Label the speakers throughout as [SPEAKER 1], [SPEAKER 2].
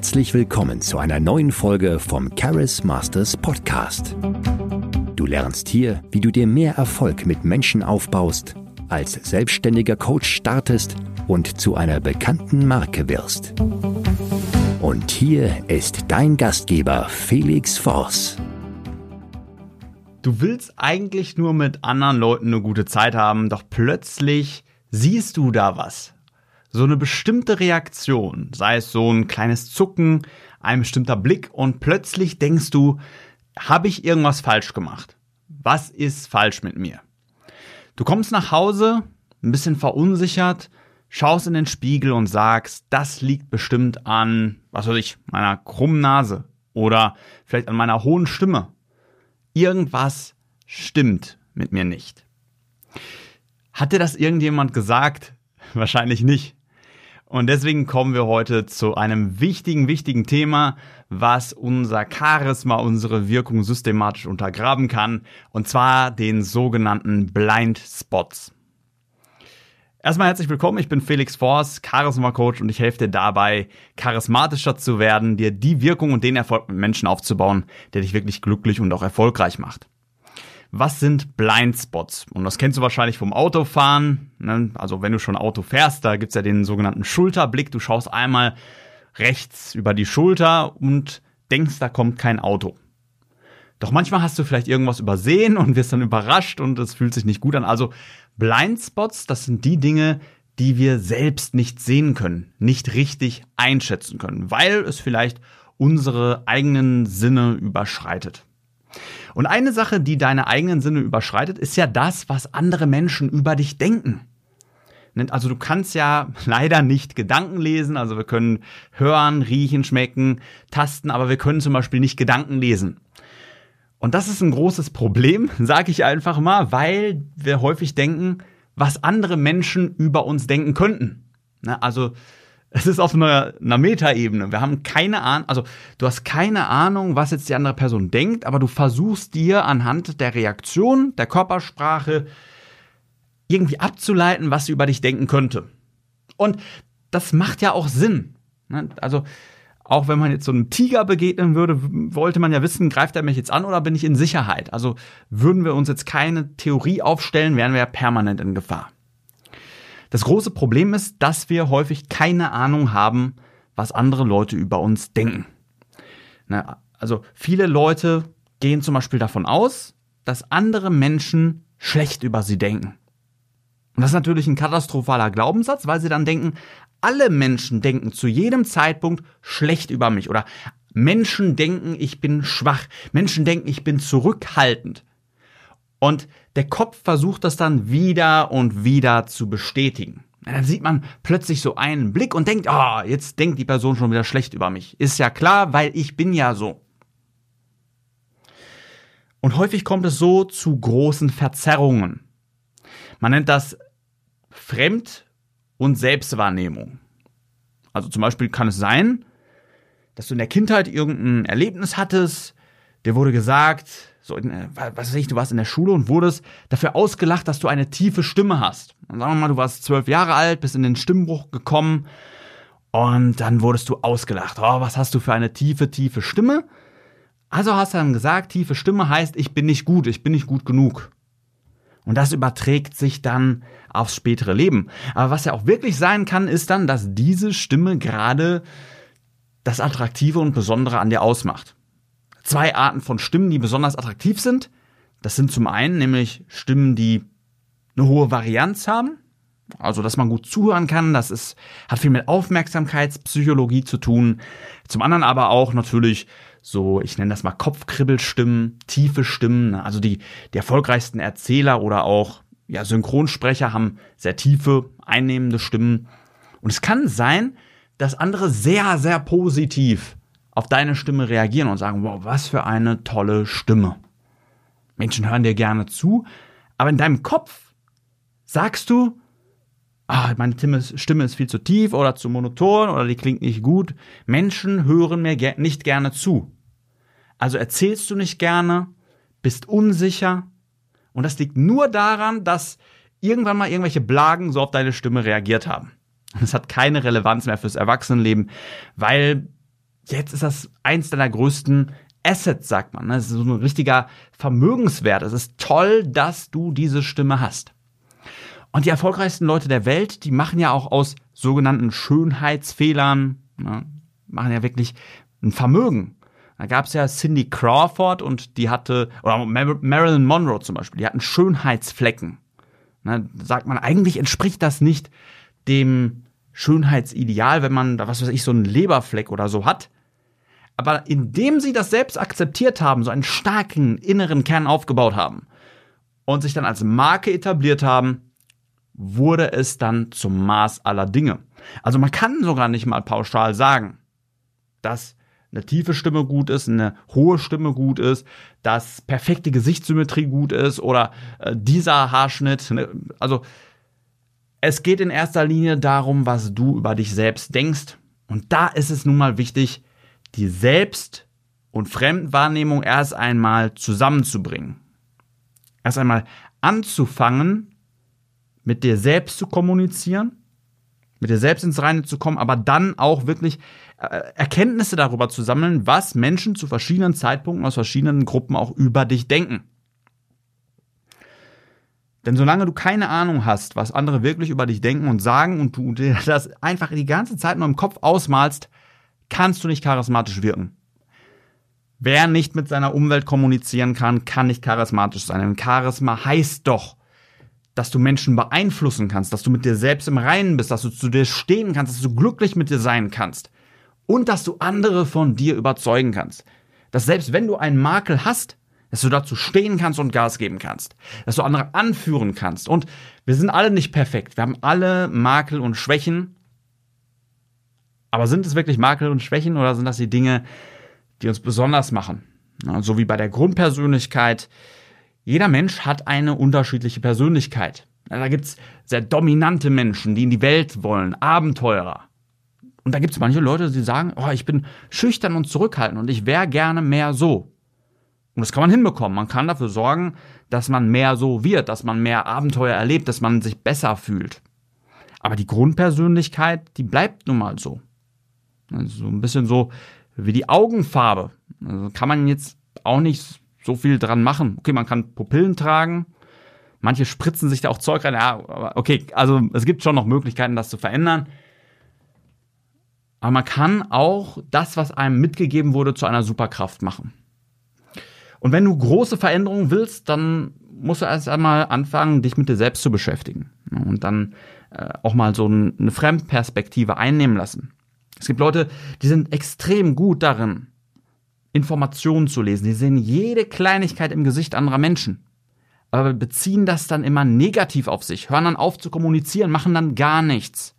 [SPEAKER 1] Herzlich willkommen zu einer neuen Folge vom Charis Masters Podcast. Du lernst hier, wie du dir mehr Erfolg mit Menschen aufbaust, als selbstständiger Coach startest und zu einer bekannten Marke wirst. Und hier ist dein Gastgeber Felix Voss.
[SPEAKER 2] Du willst eigentlich nur mit anderen Leuten eine gute Zeit haben, doch plötzlich siehst du da was. So eine bestimmte Reaktion, sei es so ein kleines Zucken, ein bestimmter Blick und plötzlich denkst du, habe ich irgendwas falsch gemacht? Was ist falsch mit mir? Du kommst nach Hause, ein bisschen verunsichert, schaust in den Spiegel und sagst, das liegt bestimmt an, was weiß ich, meiner krummen Nase oder vielleicht an meiner hohen Stimme irgendwas stimmt mit mir nicht. Hat dir das irgendjemand gesagt? Wahrscheinlich nicht. Und deswegen kommen wir heute zu einem wichtigen, wichtigen Thema, was unser Charisma, unsere Wirkung systematisch untergraben kann, und zwar den sogenannten Blind Spots. Erstmal herzlich willkommen, ich bin Felix Forst, Charisma Coach und ich helfe dir dabei, charismatischer zu werden, dir die Wirkung und den Erfolg mit Menschen aufzubauen, der dich wirklich glücklich und auch erfolgreich macht. Was sind Blindspots? Und das kennst du wahrscheinlich vom Autofahren. Ne? Also wenn du schon Auto fährst, da gibt's ja den sogenannten Schulterblick. Du schaust einmal rechts über die Schulter und denkst, da kommt kein Auto. Doch manchmal hast du vielleicht irgendwas übersehen und wirst dann überrascht und es fühlt sich nicht gut an. Also Blindspots, das sind die Dinge, die wir selbst nicht sehen können, nicht richtig einschätzen können, weil es vielleicht unsere eigenen Sinne überschreitet. Und eine Sache, die deine eigenen Sinne überschreitet, ist ja das, was andere Menschen über dich denken. Also du kannst ja leider nicht Gedanken lesen, also wir können hören, riechen, schmecken, tasten, aber wir können zum Beispiel nicht Gedanken lesen. Und das ist ein großes Problem, sage ich einfach mal, weil wir häufig denken, was andere Menschen über uns denken könnten. Also es ist auf einer, einer Metaebene. Wir haben keine Ahnung, also du hast keine Ahnung, was jetzt die andere Person denkt, aber du versuchst dir anhand der Reaktion, der Körpersprache irgendwie abzuleiten, was sie über dich denken könnte. Und das macht ja auch Sinn. Ne, also auch wenn man jetzt so einem Tiger begegnen würde, wollte man ja wissen, greift er mich jetzt an oder bin ich in Sicherheit? Also würden wir uns jetzt keine Theorie aufstellen, wären wir ja permanent in Gefahr. Das große Problem ist, dass wir häufig keine Ahnung haben, was andere Leute über uns denken. also viele Leute gehen zum Beispiel davon aus, dass andere Menschen schlecht über sie denken. Und das ist natürlich ein katastrophaler Glaubenssatz, weil sie dann denken, alle Menschen denken zu jedem Zeitpunkt schlecht über mich oder Menschen denken, ich bin schwach. Menschen denken, ich bin zurückhaltend. Und der Kopf versucht das dann wieder und wieder zu bestätigen. dann sieht man plötzlich so einen Blick und denkt, ah, oh, jetzt denkt die Person schon wieder schlecht über mich. Ist ja klar, weil ich bin ja so. Und häufig kommt es so zu großen Verzerrungen. Man nennt das Fremd- und Selbstwahrnehmung. Also zum Beispiel kann es sein, dass du in der Kindheit irgendein Erlebnis hattest, dir wurde gesagt, so äh, was weiß ich, du warst in der Schule und wurdest dafür ausgelacht, dass du eine tiefe Stimme hast. Und sagen wir mal, du warst zwölf Jahre alt, bist in den Stimmbruch gekommen und dann wurdest du ausgelacht. Oh, was hast du für eine tiefe, tiefe Stimme? Also hast du dann gesagt, tiefe Stimme heißt, ich bin nicht gut, ich bin nicht gut genug. Und das überträgt sich dann aufs spätere Leben. Aber was ja auch wirklich sein kann, ist dann, dass diese Stimme gerade das Attraktive und Besondere an dir ausmacht. Zwei Arten von Stimmen, die besonders attraktiv sind. Das sind zum einen nämlich Stimmen, die eine hohe Varianz haben. Also, dass man gut zuhören kann, das ist, hat viel mit Aufmerksamkeitspsychologie zu tun. Zum anderen aber auch natürlich so, ich nenne das mal Kopfkribbelstimmen, tiefe Stimmen. Ne? Also die, die erfolgreichsten Erzähler oder auch ja, Synchronsprecher haben sehr tiefe, einnehmende Stimmen. Und es kann sein, dass andere sehr, sehr positiv auf deine Stimme reagieren und sagen, wow, was für eine tolle Stimme. Menschen hören dir gerne zu, aber in deinem Kopf sagst du, ah, meine Stimme ist viel zu tief oder zu monoton oder die klingt nicht gut. Menschen hören mir nicht gerne zu. Also erzählst du nicht gerne, bist unsicher und das liegt nur daran, dass irgendwann mal irgendwelche Blagen so auf deine Stimme reagiert haben. Und es hat keine Relevanz mehr fürs Erwachsenenleben, weil jetzt ist das eins deiner größten Assets, sagt man. Das ist so ein richtiger Vermögenswert. Es ist toll, dass du diese Stimme hast. Und die erfolgreichsten Leute der Welt, die machen ja auch aus sogenannten Schönheitsfehlern, ne, machen ja wirklich ein Vermögen. Da gab es ja Cindy Crawford und die hatte, oder Marilyn Monroe zum Beispiel, die hatten Schönheitsflecken. Ne, sagt man, eigentlich entspricht das nicht dem Schönheitsideal, wenn man, was weiß ich, so einen Leberfleck oder so hat. Aber indem sie das selbst akzeptiert haben, so einen starken inneren Kern aufgebaut haben und sich dann als Marke etabliert haben, wurde es dann zum Maß aller Dinge. Also man kann sogar nicht mal pauschal sagen, dass eine tiefe Stimme gut ist, eine hohe Stimme gut ist, dass perfekte Gesichtssymmetrie gut ist oder äh, dieser Haarschnitt. Ne? Also es geht in erster Linie darum, was du über dich selbst denkst. Und da ist es nun mal wichtig, die Selbst- und Fremdwahrnehmung erst einmal zusammenzubringen. Erst einmal anzufangen, mit dir selbst zu kommunizieren, mit dir selbst ins Reine zu kommen, aber dann auch wirklich äh, Erkenntnisse darüber zu sammeln, was Menschen zu verschiedenen Zeitpunkten aus verschiedenen Gruppen auch über dich denken. Denn solange du keine Ahnung hast, was andere wirklich über dich denken und sagen und du dir das einfach die ganze Zeit nur im Kopf ausmalst, kannst du nicht charismatisch wirken. Wer nicht mit seiner Umwelt kommunizieren kann, kann nicht charismatisch sein. Denn Charisma heißt doch, dass du Menschen beeinflussen kannst, dass du mit dir selbst im Reinen bist, dass du zu dir stehen kannst, dass du glücklich mit dir sein kannst und dass du andere von dir überzeugen kannst. Dass selbst wenn du einen Makel hast, dass du dazu stehen kannst und Gas geben kannst, dass du andere anführen kannst. Und wir sind alle nicht perfekt. Wir haben alle Makel und Schwächen. Aber sind es wirklich Makel und Schwächen oder sind das die Dinge, die uns besonders machen? So wie bei der Grundpersönlichkeit. Jeder Mensch hat eine unterschiedliche Persönlichkeit. Da gibt's sehr dominante Menschen, die in die Welt wollen, Abenteurer. Und da gibt's manche Leute, die sagen, oh, ich bin schüchtern und zurückhaltend und ich wäre gerne mehr so. Und das kann man hinbekommen. Man kann dafür sorgen, dass man mehr so wird, dass man mehr Abenteuer erlebt, dass man sich besser fühlt. Aber die Grundpersönlichkeit, die bleibt nun mal so. Also so ein bisschen so wie die Augenfarbe. Also kann man jetzt auch nicht so viel dran machen. Okay, man kann Pupillen tragen. Manche spritzen sich da auch Zeug rein. Ja, okay, also es gibt schon noch Möglichkeiten, das zu verändern. Aber man kann auch das, was einem mitgegeben wurde, zu einer Superkraft machen. Und wenn du große Veränderungen willst, dann musst du erst einmal anfangen, dich mit dir selbst zu beschäftigen. Und dann äh, auch mal so eine Fremdperspektive einnehmen lassen. Es gibt Leute, die sind extrem gut darin, Informationen zu lesen. Die sehen jede Kleinigkeit im Gesicht anderer Menschen. Aber beziehen das dann immer negativ auf sich, hören dann auf zu kommunizieren, machen dann gar nichts.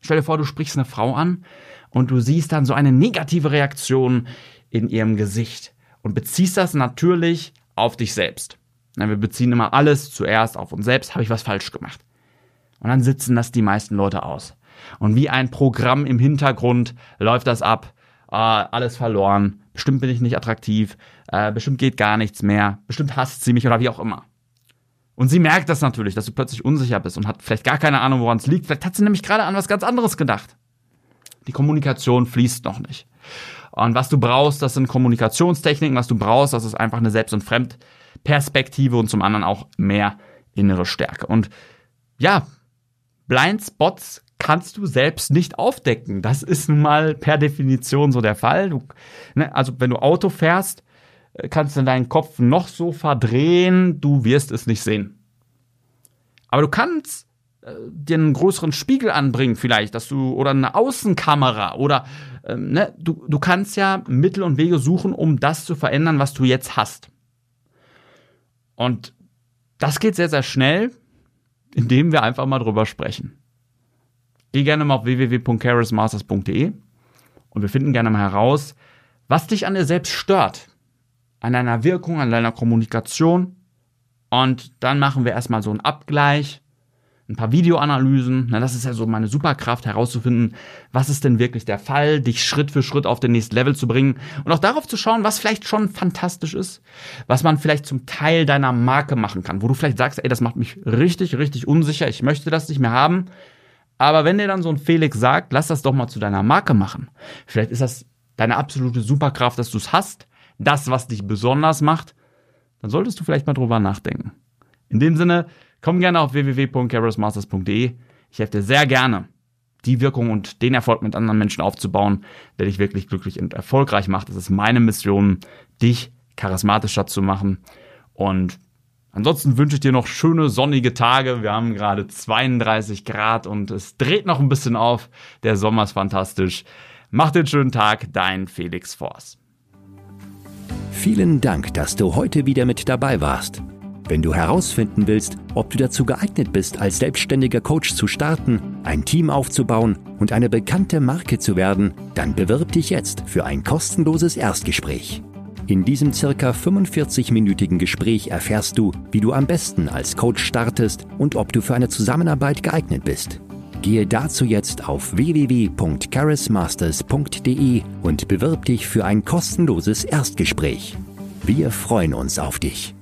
[SPEAKER 2] Stell dir vor, du sprichst eine Frau an und du siehst dann so eine negative Reaktion in ihrem Gesicht und beziehst das natürlich auf dich selbst. Wir beziehen immer alles zuerst auf uns selbst, habe ich was falsch gemacht. Und dann sitzen das die meisten Leute aus. Und wie ein Programm im Hintergrund läuft das ab. Ah, alles verloren. Bestimmt bin ich nicht attraktiv. Äh, bestimmt geht gar nichts mehr. Bestimmt hasst sie mich oder wie auch immer. Und sie merkt das natürlich, dass du plötzlich unsicher bist und hat vielleicht gar keine Ahnung, woran es liegt. Vielleicht hat sie nämlich gerade an was ganz anderes gedacht. Die Kommunikation fließt noch nicht. Und was du brauchst, das sind Kommunikationstechniken. Was du brauchst, das ist einfach eine Selbst- und Fremdperspektive und zum anderen auch mehr innere Stärke. Und ja, Blindspots kannst du selbst nicht aufdecken. Das ist nun mal per Definition so der Fall. Du, ne, also wenn du Auto fährst, äh, kannst du deinen Kopf noch so verdrehen, du wirst es nicht sehen. Aber du kannst äh, dir einen größeren Spiegel anbringen vielleicht, dass du oder eine Außenkamera oder ähm, ne, du, du kannst ja Mittel und Wege suchen, um das zu verändern, was du jetzt hast. Und das geht sehr, sehr schnell, indem wir einfach mal drüber sprechen. Geh gerne mal auf www.charismasters.de und wir finden gerne mal heraus, was dich an dir selbst stört. An deiner Wirkung, an deiner Kommunikation. Und dann machen wir erstmal so einen Abgleich, ein paar Videoanalysen. Na, das ist ja so meine Superkraft, herauszufinden, was ist denn wirklich der Fall, dich Schritt für Schritt auf den nächsten Level zu bringen und auch darauf zu schauen, was vielleicht schon fantastisch ist, was man vielleicht zum Teil deiner Marke machen kann, wo du vielleicht sagst, ey, das macht mich richtig, richtig unsicher, ich möchte das nicht mehr haben. Aber wenn dir dann so ein Felix sagt, lass das doch mal zu deiner Marke machen. Vielleicht ist das deine absolute Superkraft, dass du es hast, das, was dich besonders macht, dann solltest du vielleicht mal drüber nachdenken. In dem Sinne, komm gerne auf www.carrosmasters.de. Ich helfe dir sehr gerne, die Wirkung und den Erfolg mit anderen Menschen aufzubauen, der dich wirklich glücklich und erfolgreich macht. Das ist meine Mission, dich charismatischer zu machen. Und ansonsten wünsche ich dir noch schöne sonnige Tage. Wir haben gerade 32 Grad und es dreht noch ein bisschen auf. Der Sommer ist fantastisch. Mach den schönen Tag, dein Felix Force.
[SPEAKER 1] Vielen Dank, dass du heute wieder mit dabei warst. Wenn du herausfinden willst, ob du dazu geeignet bist, als selbstständiger Coach zu starten, ein Team aufzubauen und eine bekannte Marke zu werden, dann bewirb dich jetzt für ein kostenloses Erstgespräch. In diesem circa 45-minütigen Gespräch erfährst du, wie du am besten als Coach startest und ob du für eine Zusammenarbeit geeignet bist. Gehe dazu jetzt auf www.charismasters.de und bewirb dich für ein kostenloses Erstgespräch. Wir freuen uns auf dich.